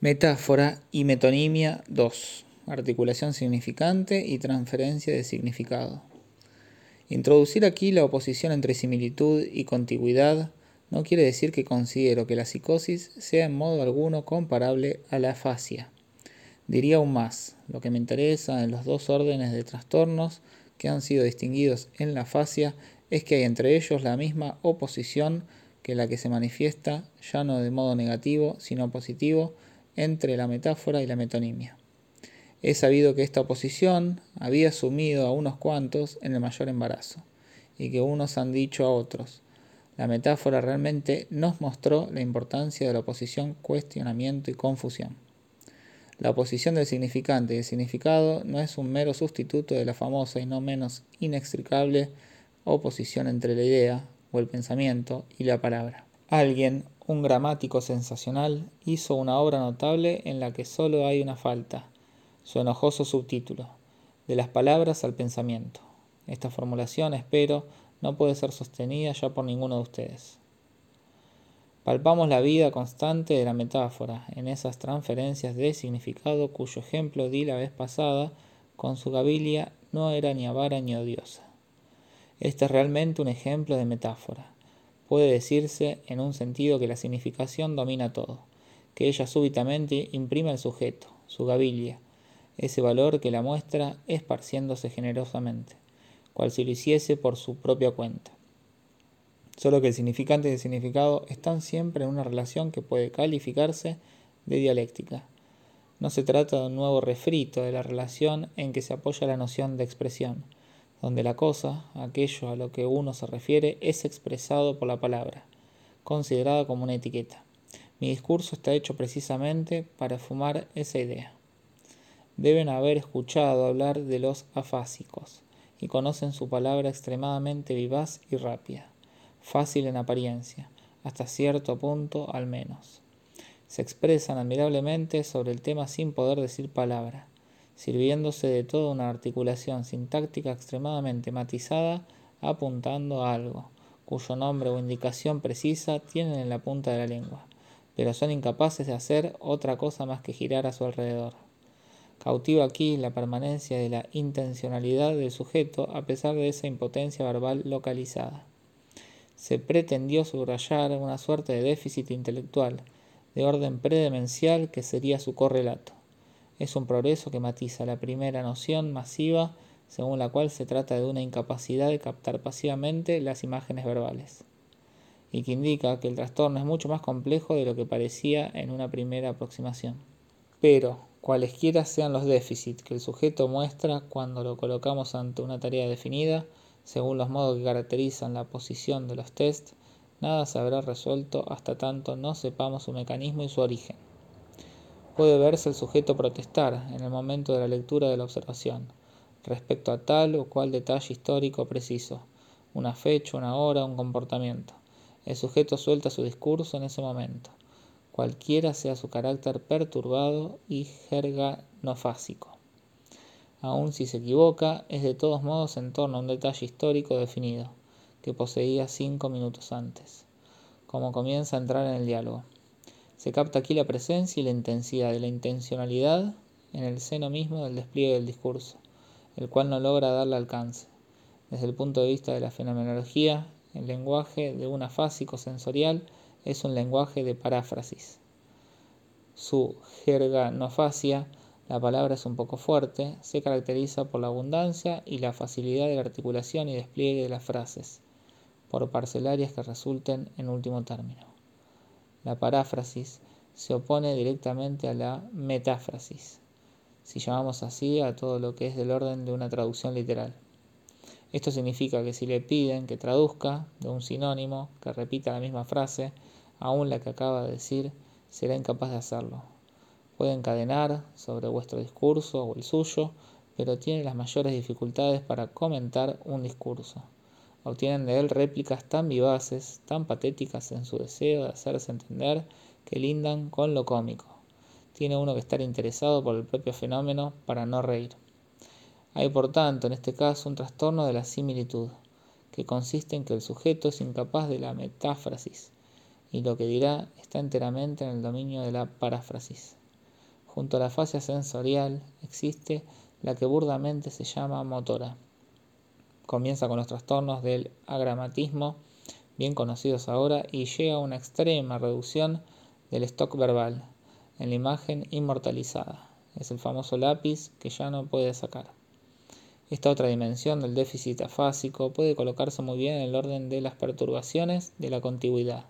Metáfora y metonimia 2. Articulación significante y transferencia de significado. Introducir aquí la oposición entre similitud y contigüidad no quiere decir que considero que la psicosis sea en modo alguno comparable a la afasia. Diría aún más, lo que me interesa en los dos órdenes de trastornos que han sido distinguidos en la afasia es que hay entre ellos la misma oposición que la que se manifiesta ya no de modo negativo, sino positivo, entre la metáfora y la metonimia. He sabido que esta oposición había sumido a unos cuantos en el mayor embarazo, y que unos han dicho a otros, la metáfora realmente nos mostró la importancia de la oposición, cuestionamiento y confusión. La oposición del significante y el significado no es un mero sustituto de la famosa y no menos inextricable oposición entre la idea o el pensamiento y la palabra. Alguien un gramático sensacional, hizo una obra notable en la que solo hay una falta, su enojoso subtítulo, de las palabras al pensamiento. Esta formulación, espero, no puede ser sostenida ya por ninguno de ustedes. Palpamos la vida constante de la metáfora en esas transferencias de significado cuyo ejemplo di la vez pasada con su gabilia no era ni avara ni odiosa. Este es realmente un ejemplo de metáfora puede decirse en un sentido que la significación domina todo, que ella súbitamente imprime al sujeto, su gabilia, ese valor que la muestra esparciéndose generosamente, cual si lo hiciese por su propia cuenta. Solo que el significante y el significado están siempre en una relación que puede calificarse de dialéctica. No se trata de un nuevo refrito de la relación en que se apoya la noción de expresión, donde la cosa, aquello a lo que uno se refiere, es expresado por la palabra, considerada como una etiqueta. Mi discurso está hecho precisamente para fumar esa idea. Deben haber escuchado hablar de los afásicos y conocen su palabra extremadamente vivaz y rápida, fácil en apariencia, hasta cierto punto al menos. Se expresan admirablemente sobre el tema sin poder decir palabra sirviéndose de toda una articulación sintáctica extremadamente matizada apuntando a algo, cuyo nombre o indicación precisa tienen en la punta de la lengua, pero son incapaces de hacer otra cosa más que girar a su alrededor. Cautiva aquí la permanencia de la intencionalidad del sujeto a pesar de esa impotencia verbal localizada. Se pretendió subrayar una suerte de déficit intelectual, de orden predemencial que sería su correlato es un progreso que matiza la primera noción masiva según la cual se trata de una incapacidad de captar pasivamente las imágenes verbales, y que indica que el trastorno es mucho más complejo de lo que parecía en una primera aproximación. Pero, cualesquiera sean los déficits que el sujeto muestra cuando lo colocamos ante una tarea definida, según los modos que caracterizan la posición de los tests, nada se habrá resuelto hasta tanto no sepamos su mecanismo y su origen puede verse el sujeto protestar en el momento de la lectura de la observación, respecto a tal o cual detalle histórico preciso, una fecha, una hora, un comportamiento. El sujeto suelta su discurso en ese momento, cualquiera sea su carácter perturbado y jerganofásico. Aun si se equivoca, es de todos modos en torno a un detalle histórico definido, que poseía cinco minutos antes, como comienza a entrar en el diálogo. Se capta aquí la presencia y la intensidad de la intencionalidad en el seno mismo del despliegue del discurso, el cual no logra darle alcance. Desde el punto de vista de la fenomenología, el lenguaje de un afásico sensorial es un lenguaje de paráfrasis. Su jerganofasia, la palabra es un poco fuerte, se caracteriza por la abundancia y la facilidad de la articulación y despliegue de las frases, por parcelarias que resulten en último término. La paráfrasis se opone directamente a la metáfrasis, si llamamos así a todo lo que es del orden de una traducción literal. Esto significa que si le piden que traduzca de un sinónimo que repita la misma frase, aún la que acaba de decir, será incapaz de hacerlo. Puede encadenar sobre vuestro discurso o el suyo, pero tiene las mayores dificultades para comentar un discurso obtienen de él réplicas tan vivaces, tan patéticas en su deseo de hacerse entender, que lindan con lo cómico. Tiene uno que estar interesado por el propio fenómeno para no reír. Hay por tanto en este caso un trastorno de la similitud, que consiste en que el sujeto es incapaz de la metáfrasis, y lo que dirá está enteramente en el dominio de la paráfrasis. Junto a la fascia sensorial existe la que burdamente se llama motora. Comienza con los trastornos del agramatismo, bien conocidos ahora, y llega a una extrema reducción del stock verbal en la imagen inmortalizada. Es el famoso lápiz que ya no puede sacar. Esta otra dimensión del déficit afásico puede colocarse muy bien en el orden de las perturbaciones de la contigüidad.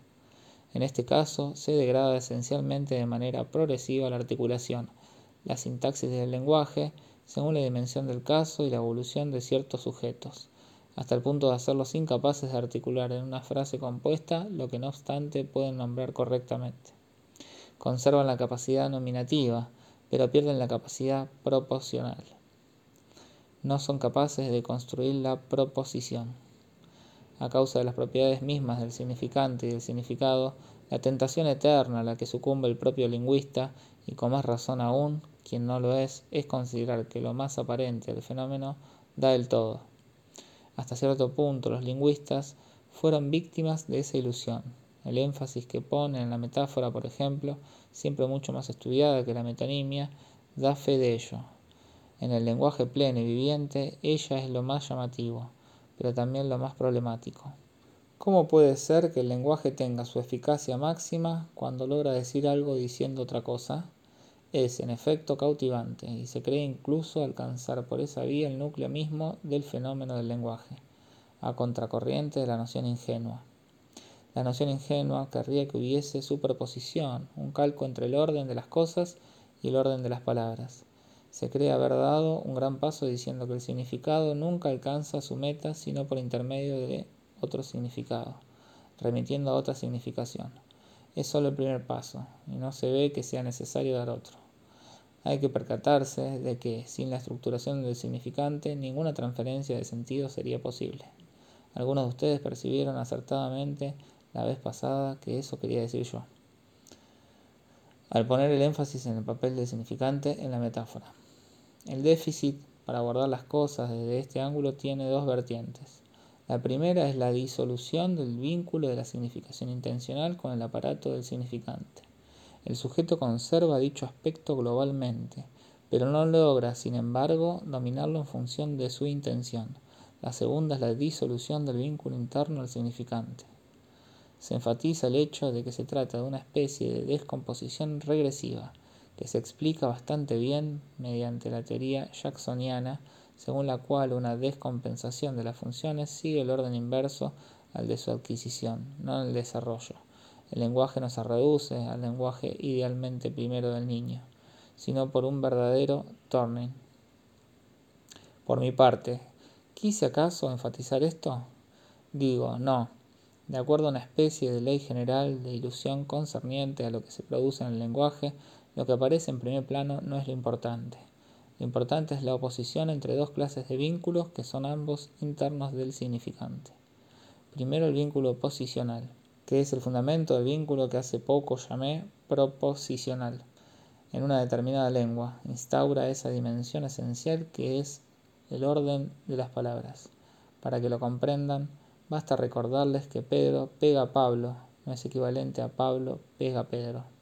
En este caso, se degrada esencialmente de manera progresiva la articulación, la sintaxis del lenguaje, según la dimensión del caso y la evolución de ciertos sujetos, hasta el punto de hacerlos incapaces de articular en una frase compuesta lo que no obstante pueden nombrar correctamente. Conservan la capacidad nominativa, pero pierden la capacidad proporcional no son capaces de construir la proposición. A causa de las propiedades mismas del significante y del significado, la tentación eterna a la que sucumbe el propio lingüista, y con más razón aún, quien no lo es, es considerar que lo más aparente del fenómeno da el todo. Hasta cierto punto los lingüistas fueron víctimas de esa ilusión. El énfasis que ponen en la metáfora, por ejemplo, siempre mucho más estudiada que la metonimia, da fe de ello. En el lenguaje pleno y viviente, ella es lo más llamativo, pero también lo más problemático. ¿Cómo puede ser que el lenguaje tenga su eficacia máxima cuando logra decir algo diciendo otra cosa? Es, en efecto, cautivante y se cree incluso alcanzar por esa vía el núcleo mismo del fenómeno del lenguaje, a contracorriente de la noción ingenua. La noción ingenua querría que hubiese superposición, un calco entre el orden de las cosas y el orden de las palabras se cree haber dado un gran paso diciendo que el significado nunca alcanza su meta sino por intermedio de otro significado, remitiendo a otra significación. Es solo el primer paso, y no se ve que sea necesario dar otro. Hay que percatarse de que sin la estructuración del significante ninguna transferencia de sentido sería posible. Algunos de ustedes percibieron acertadamente la vez pasada que eso quería decir yo, al poner el énfasis en el papel del significante en la metáfora. El déficit para abordar las cosas desde este ángulo tiene dos vertientes. La primera es la disolución del vínculo de la significación intencional con el aparato del significante. El sujeto conserva dicho aspecto globalmente, pero no logra, sin embargo, dominarlo en función de su intención. La segunda es la disolución del vínculo interno al significante. Se enfatiza el hecho de que se trata de una especie de descomposición regresiva, que se explica bastante bien mediante la teoría jacksoniana, según la cual una descompensación de las funciones sigue el orden inverso al de su adquisición, no el desarrollo. El lenguaje no se reduce al lenguaje idealmente primero del niño, sino por un verdadero turning. Por mi parte, ¿quise acaso enfatizar esto? Digo, no. De acuerdo a una especie de ley general de ilusión concerniente a lo que se produce en el lenguaje, lo que aparece en primer plano no es lo importante. Lo importante es la oposición entre dos clases de vínculos que son ambos internos del significante. Primero el vínculo posicional, que es el fundamento del vínculo que hace poco llamé proposicional. En una determinada lengua instaura esa dimensión esencial que es el orden de las palabras. Para que lo comprendan, basta recordarles que Pedro pega a Pablo, no es equivalente a Pablo pega a Pedro.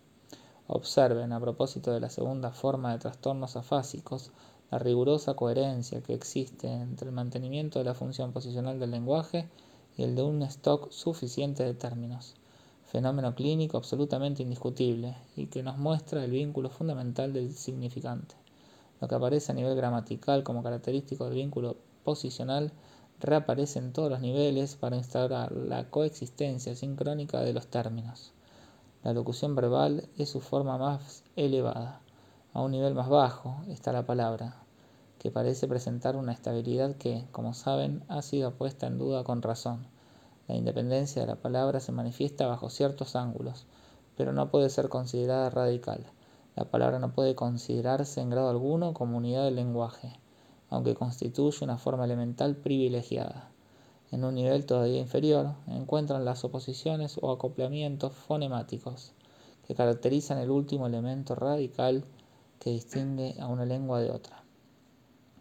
Observen, a propósito de la segunda forma de trastornos afásicos, la rigurosa coherencia que existe entre el mantenimiento de la función posicional del lenguaje y el de un stock suficiente de términos, fenómeno clínico absolutamente indiscutible y que nos muestra el vínculo fundamental del significante. Lo que aparece a nivel gramatical como característico del vínculo posicional reaparece en todos los niveles para instaurar la coexistencia sincrónica de los términos. La locución verbal es su forma más elevada. A un nivel más bajo está la palabra, que parece presentar una estabilidad que, como saben, ha sido puesta en duda con razón. La independencia de la palabra se manifiesta bajo ciertos ángulos, pero no puede ser considerada radical. La palabra no puede considerarse en grado alguno como unidad del lenguaje, aunque constituye una forma elemental privilegiada en un nivel todavía inferior, encuentran las oposiciones o acoplamientos fonemáticos, que caracterizan el último elemento radical que distingue a una lengua de otra.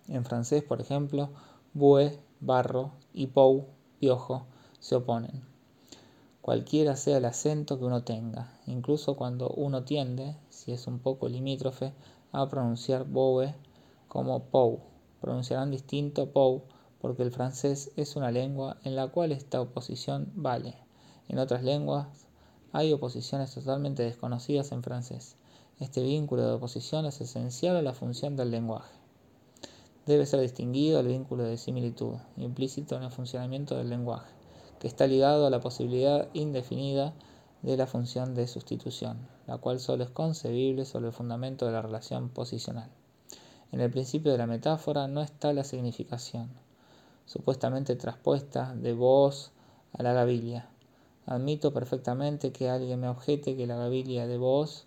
En francés, por ejemplo, bue, barro y pou, piojo, se oponen. Cualquiera sea el acento que uno tenga, incluso cuando uno tiende, si es un poco limítrofe, a pronunciar boue como pou. Pronunciarán distinto pou porque el francés es una lengua en la cual esta oposición vale. En otras lenguas hay oposiciones totalmente desconocidas en francés. Este vínculo de oposición es esencial a la función del lenguaje. Debe ser distinguido el vínculo de similitud, implícito en el funcionamiento del lenguaje, que está ligado a la posibilidad indefinida de la función de sustitución, la cual solo es concebible sobre el fundamento de la relación posicional. En el principio de la metáfora no está la significación, supuestamente traspuesta de vos a la gavilla. Admito perfectamente que alguien me objete que la gavilla de vos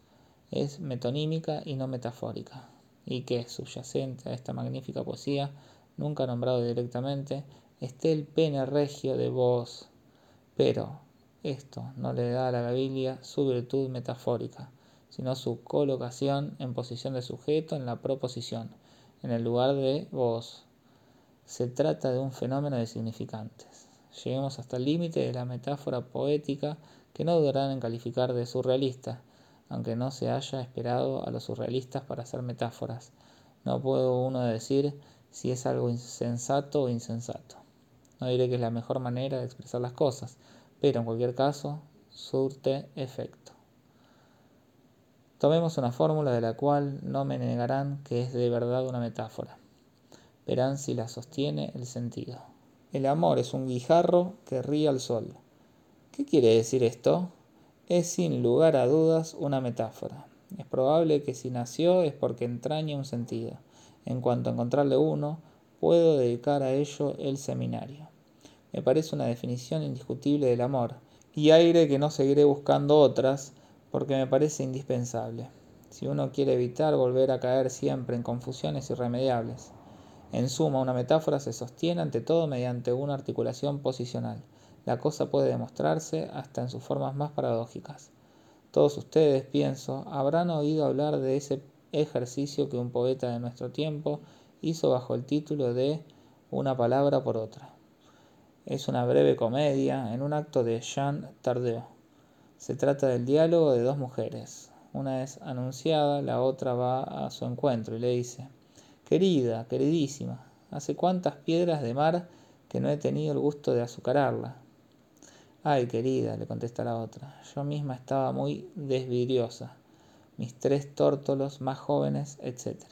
es metonímica y no metafórica y que, subyacente a esta magnífica poesía, nunca nombrado directamente, esté el pene regio de vos. Pero esto no le da a la gavilla su virtud metafórica, sino su colocación en posición de sujeto en la proposición, en el lugar de vos. Se trata de un fenómeno de significantes. Lleguemos hasta el límite de la metáfora poética que no dudarán en calificar de surrealista, aunque no se haya esperado a los surrealistas para hacer metáforas. No puedo uno decir si es algo insensato o insensato. No diré que es la mejor manera de expresar las cosas, pero en cualquier caso surte efecto. Tomemos una fórmula de la cual no me negarán que es de verdad una metáfora. Verán si la sostiene el sentido. El amor es un guijarro que ríe al sol. ¿Qué quiere decir esto? es sin lugar a dudas una metáfora. Es probable que si nació es porque entraña un sentido. En cuanto a encontrarle uno, puedo dedicar a ello el seminario. Me parece una definición indiscutible del amor, y aire que no seguiré buscando otras, porque me parece indispensable, si uno quiere evitar volver a caer siempre en confusiones irremediables. En suma, una metáfora se sostiene ante todo mediante una articulación posicional la cosa puede demostrarse hasta en sus formas más paradójicas. Todos ustedes, pienso, habrán oído hablar de ese ejercicio que un poeta de nuestro tiempo hizo bajo el título de Una palabra por otra. Es una breve comedia en un acto de Jean Tardeu. Se trata del diálogo de dos mujeres. Una es anunciada, la otra va a su encuentro y le dice, Querida, queridísima, hace cuántas piedras de mar que no he tenido el gusto de azucararla. Ay, querida, le contesta la otra, yo misma estaba muy desvidriosa, mis tres tórtolos más jóvenes, etc.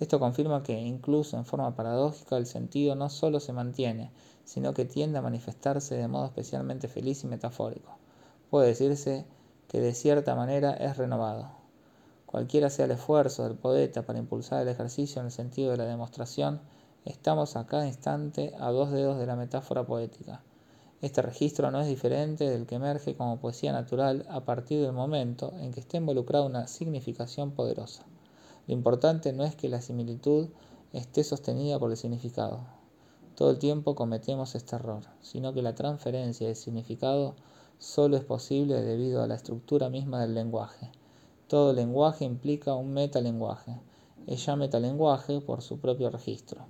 Esto confirma que, incluso en forma paradójica, el sentido no solo se mantiene, sino que tiende a manifestarse de modo especialmente feliz y metafórico. Puede decirse que de cierta manera es renovado. Cualquiera sea el esfuerzo del poeta para impulsar el ejercicio en el sentido de la demostración, estamos a cada instante a dos dedos de la metáfora poética este registro no es diferente del que emerge como poesía natural a partir del momento en que esté involucrada una significación poderosa. Lo importante no es que la similitud esté sostenida por el significado. Todo el tiempo cometemos este error, sino que la transferencia de significado solo es posible debido a la estructura misma del lenguaje. Todo lenguaje implica un metalenguaje. Es metalenguaje por su propio registro.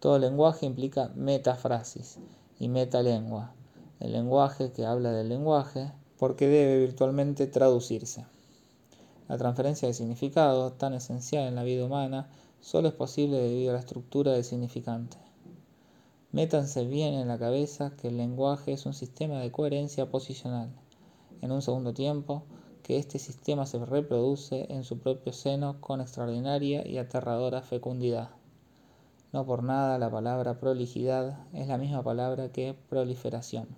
Todo lenguaje implica metafrasis y metalengua, el lenguaje que habla del lenguaje, porque debe virtualmente traducirse. La transferencia de significado, tan esencial en la vida humana, solo es posible debido a la estructura del significante. Métanse bien en la cabeza que el lenguaje es un sistema de coherencia posicional. En un segundo tiempo, que este sistema se reproduce en su propio seno con extraordinaria y aterradora fecundidad. No por nada la palabra prolijidad es la misma palabra que proliferación.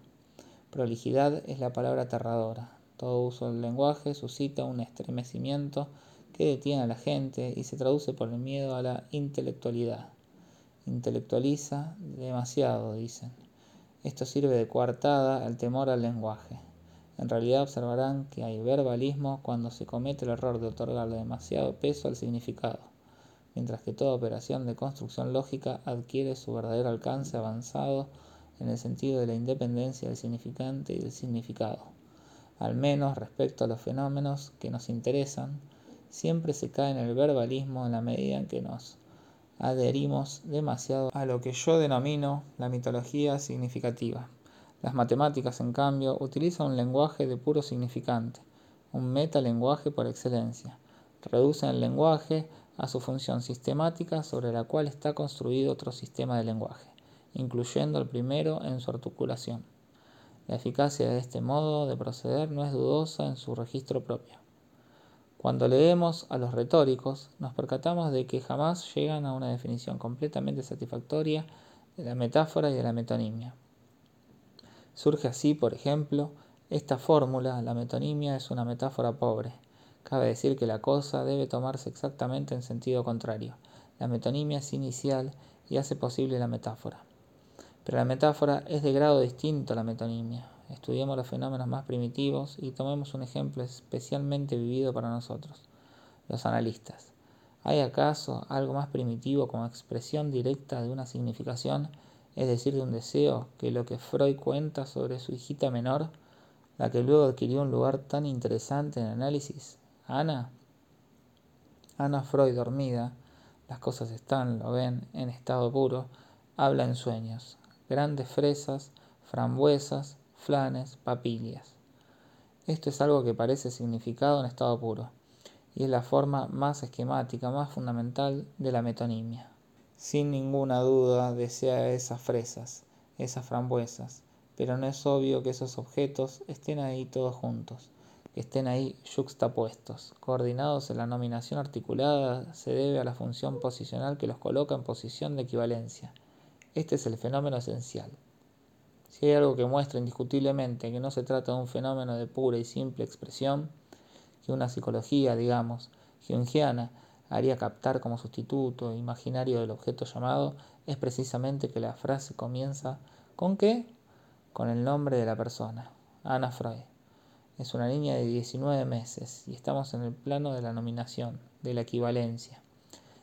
Prolijidad es la palabra aterradora. Todo uso del lenguaje suscita un estremecimiento que detiene a la gente y se traduce por el miedo a la intelectualidad. Intelectualiza demasiado, dicen. Esto sirve de coartada al temor al lenguaje. En realidad observarán que hay verbalismo cuando se comete el error de otorgarle demasiado peso al significado mientras que toda operación de construcción lógica adquiere su verdadero alcance avanzado en el sentido de la independencia del significante y del significado. Al menos respecto a los fenómenos que nos interesan, siempre se cae en el verbalismo en la medida en que nos adherimos demasiado a lo que yo denomino la mitología significativa. Las matemáticas, en cambio, utilizan un lenguaje de puro significante, un metalenguaje por excelencia reducen el lenguaje a su función sistemática sobre la cual está construido otro sistema de lenguaje, incluyendo el primero en su articulación. La eficacia de este modo de proceder no es dudosa en su registro propio. Cuando leemos a los retóricos, nos percatamos de que jamás llegan a una definición completamente satisfactoria de la metáfora y de la metonimia. Surge así, por ejemplo, esta fórmula, la metonimia es una metáfora pobre. Cabe decir que la cosa debe tomarse exactamente en sentido contrario. La metonimia es inicial y hace posible la metáfora. Pero la metáfora es de grado distinto a la metonimia. Estudiemos los fenómenos más primitivos y tomemos un ejemplo especialmente vivido para nosotros, los analistas. ¿Hay acaso algo más primitivo como expresión directa de una significación, es decir, de un deseo, que lo que Freud cuenta sobre su hijita menor, la que luego adquirió un lugar tan interesante en el análisis? Ana. Ana Freud dormida, las cosas están, lo ven, en estado puro, habla en sueños, grandes fresas, frambuesas, flanes, papilias. Esto es algo que parece significado en estado puro, y es la forma más esquemática, más fundamental de la metonimia. Sin ninguna duda desea esas fresas, esas frambuesas, pero no es obvio que esos objetos estén ahí todos juntos, que estén ahí yuxtapuestos, coordinados en la nominación articulada, se debe a la función posicional que los coloca en posición de equivalencia. Este es el fenómeno esencial. Si hay algo que muestra indiscutiblemente que no se trata de un fenómeno de pura y simple expresión, que una psicología, digamos, jungiana, haría captar como sustituto imaginario del objeto llamado, es precisamente que la frase comienza con qué? Con el nombre de la persona, Ana Freud. Es una niña de 19 meses y estamos en el plano de la nominación, de la equivalencia,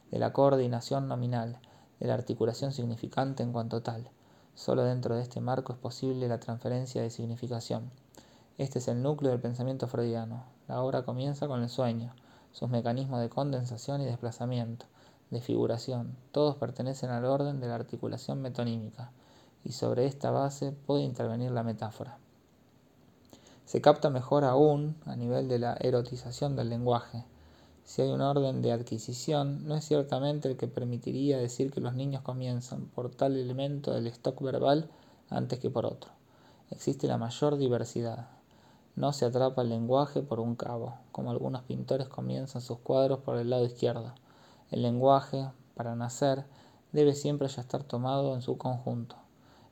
de la coordinación nominal, de la articulación significante en cuanto tal. Solo dentro de este marco es posible la transferencia de significación. Este es el núcleo del pensamiento freudiano. La obra comienza con el sueño, sus mecanismos de condensación y desplazamiento, de figuración, todos pertenecen al orden de la articulación metonímica, y sobre esta base puede intervenir la metáfora. Se capta mejor aún a nivel de la erotización del lenguaje, si hay un orden de adquisición, no es ciertamente el que permitiría decir que los niños comienzan por tal elemento del stock verbal antes que por otro. Existe la mayor diversidad. No se atrapa el lenguaje por un cabo, como algunos pintores comienzan sus cuadros por el lado izquierdo. El lenguaje, para nacer, debe siempre ya estar tomado en su conjunto.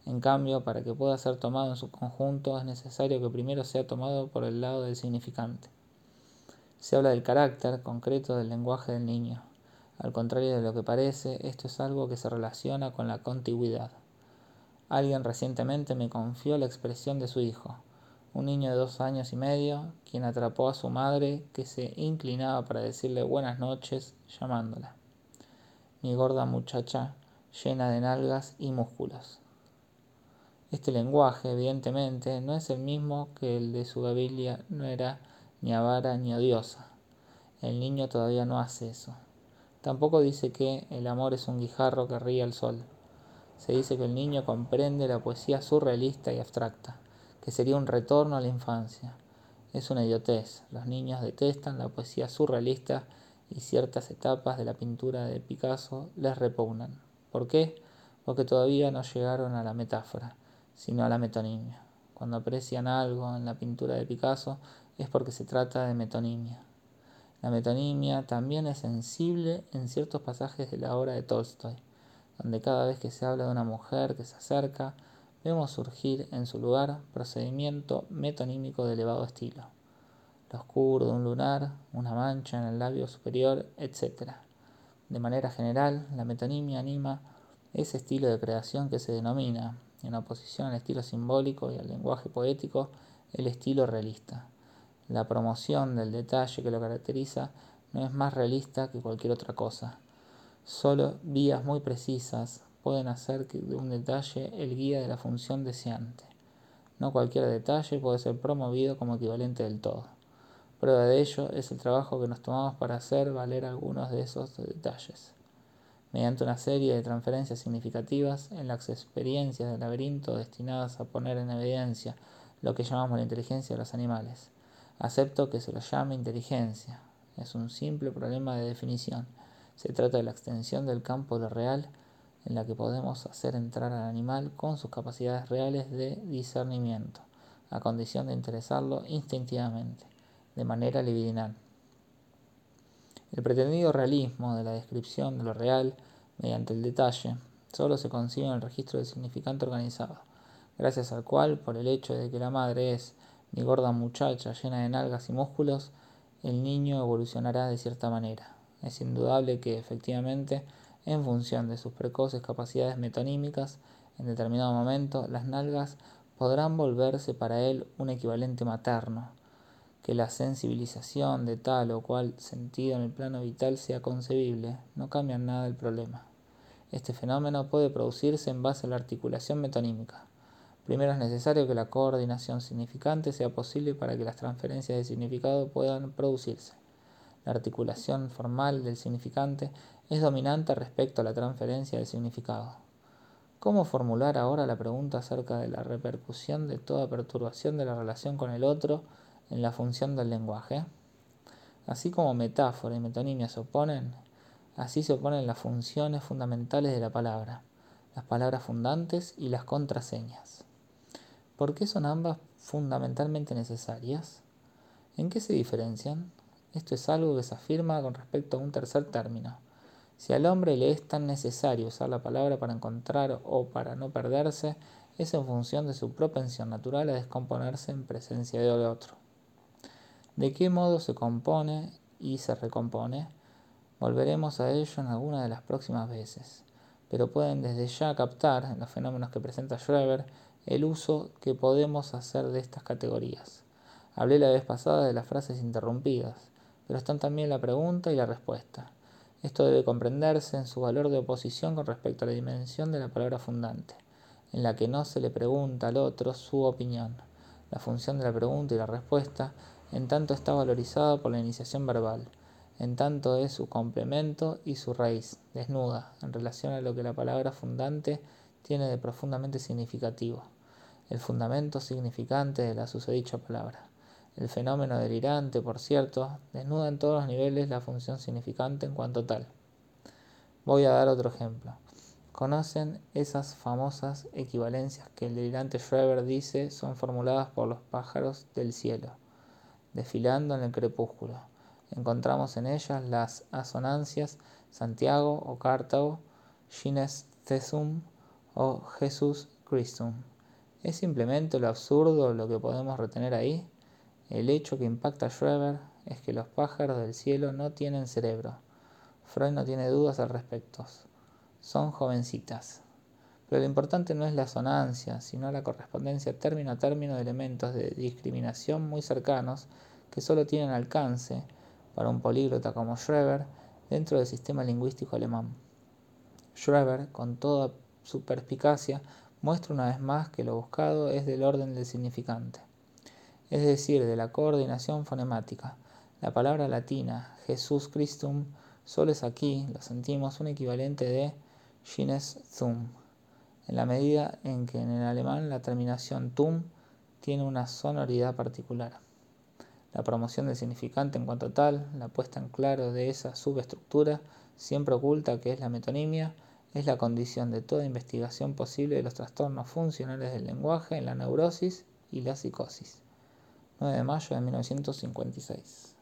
En cambio, para que pueda ser tomado en su conjunto es necesario que primero sea tomado por el lado del significante. Se habla del carácter concreto del lenguaje del niño. Al contrario de lo que parece, esto es algo que se relaciona con la contigüidad. Alguien recientemente me confió la expresión de su hijo, un niño de dos años y medio, quien atrapó a su madre que se inclinaba para decirle buenas noches llamándola. Mi gorda muchacha llena de nalgas y músculos. Este lenguaje, evidentemente, no es el mismo que el de su Biblia no era ni avara ni odiosa. El niño todavía no hace eso. Tampoco dice que el amor es un guijarro que ríe al sol. Se dice que el niño comprende la poesía surrealista y abstracta, que sería un retorno a la infancia. Es una idiotez. Los niños detestan la poesía surrealista y ciertas etapas de la pintura de Picasso les repugnan. ¿Por qué? Porque todavía no llegaron a la metáfora, sino a la metonimia. Cuando aprecian algo en la pintura de Picasso, es porque se trata de metonimia. La metonimia también es sensible en ciertos pasajes de la obra de Tolstoy, donde cada vez que se habla de una mujer que se acerca, vemos surgir en su lugar procedimiento metonímico de elevado estilo. Lo oscuro de un lunar, una mancha en el labio superior, etc. De manera general, la metonimia anima ese estilo de creación que se denomina, en oposición al estilo simbólico y al lenguaje poético, el estilo realista. La promoción del detalle que lo caracteriza no es más realista que cualquier otra cosa. Solo vías muy precisas pueden hacer de un detalle el guía de la función deseante. No cualquier detalle puede ser promovido como equivalente del todo. Prueba de ello es el trabajo que nos tomamos para hacer valer algunos de esos detalles. Mediante una serie de transferencias significativas en las experiencias del laberinto destinadas a poner en evidencia lo que llamamos la inteligencia de los animales. Acepto que se lo llame inteligencia. es un simple problema de definición. Se trata de la extensión del campo de lo real en la que podemos hacer entrar al animal con sus capacidades reales de discernimiento, a condición de interesarlo instintivamente, de manera libidinal. El pretendido realismo de la descripción de lo real mediante el detalle solo se consigue en el registro del significante organizado, gracias al cual, por el hecho de que la madre es mi gorda muchacha llena de nalgas y músculos, el niño evolucionará de cierta manera. Es indudable que, efectivamente, en función de sus precoces capacidades metonímicas, en determinado momento las nalgas podrán volverse para él un equivalente materno, que la sensibilización de tal o cual sentido en el plano vital sea concebible, no cambia nada el problema. Este fenómeno puede producirse en base a la articulación metonímica. Primero es necesario que la coordinación significante sea posible para que las transferencias de significado puedan producirse. La articulación formal del significante es dominante respecto a la transferencia del significado. ¿Cómo formular ahora la pregunta acerca de la repercusión de toda perturbación de la relación con el otro en la función del lenguaje? Así como metáfora y metonimia se oponen, así se oponen las funciones fundamentales de la palabra, las palabras fundantes y las contraseñas. ¿Por qué son ambas fundamentalmente necesarias? ¿En qué se diferencian? Esto es algo que se afirma con respecto a un tercer término. Si al hombre le es tan necesario usar la palabra para encontrar o para no perderse, es en función de su propensión natural a descomponerse en presencia de otro. ¿De qué modo se compone y se recompone? Volveremos a ello en alguna de las próximas veces, pero pueden desde ya captar, en los fenómenos que presenta Schreber, el uso que podemos hacer de estas categorías. Hablé la vez pasada de las frases interrumpidas, pero están también la pregunta y la respuesta. Esto debe comprenderse en su valor de oposición con respecto a la dimensión de la palabra fundante, en la que no se le pregunta al otro su opinión. La función de la pregunta y la respuesta, en tanto está valorizada por la iniciación verbal, en tanto es su complemento y su raíz, desnuda, en relación a lo que la palabra fundante tiene de profundamente significativo, el fundamento significante de la susodicha palabra. El fenómeno delirante, por cierto, desnuda en todos los niveles la función significante en cuanto tal. Voy a dar otro ejemplo. ¿Conocen esas famosas equivalencias que el delirante Schreber dice son formuladas por los pájaros del cielo, desfilando en el crepúsculo? Encontramos en ellas las asonancias Santiago o Cartago, Gines Thesum o Jesús Christum. ¿Es simplemente lo absurdo lo que podemos retener ahí? El hecho que impacta a Schreber es que los pájaros del cielo no tienen cerebro. Freud no tiene dudas al respecto. Son jovencitas. Pero lo importante no es la asonancia, sino la correspondencia término a término de elementos de discriminación muy cercanos que solo tienen alcance para un políglota como Schreber dentro del sistema lingüístico alemán. Schreber, con toda su perspicacia, muestra una vez más que lo buscado es del orden del significante es decir, de la coordinación fonemática. La palabra latina Jesús Christum solo es aquí, lo sentimos, un equivalente de Gines zum, en la medida en que en el alemán la terminación tum tiene una sonoridad particular. La promoción del significante en cuanto tal, la puesta en claro de esa subestructura, siempre oculta que es la metonimia, es la condición de toda investigación posible de los trastornos funcionales del lenguaje en la neurosis y la psicosis. 9 de mayo de 1956.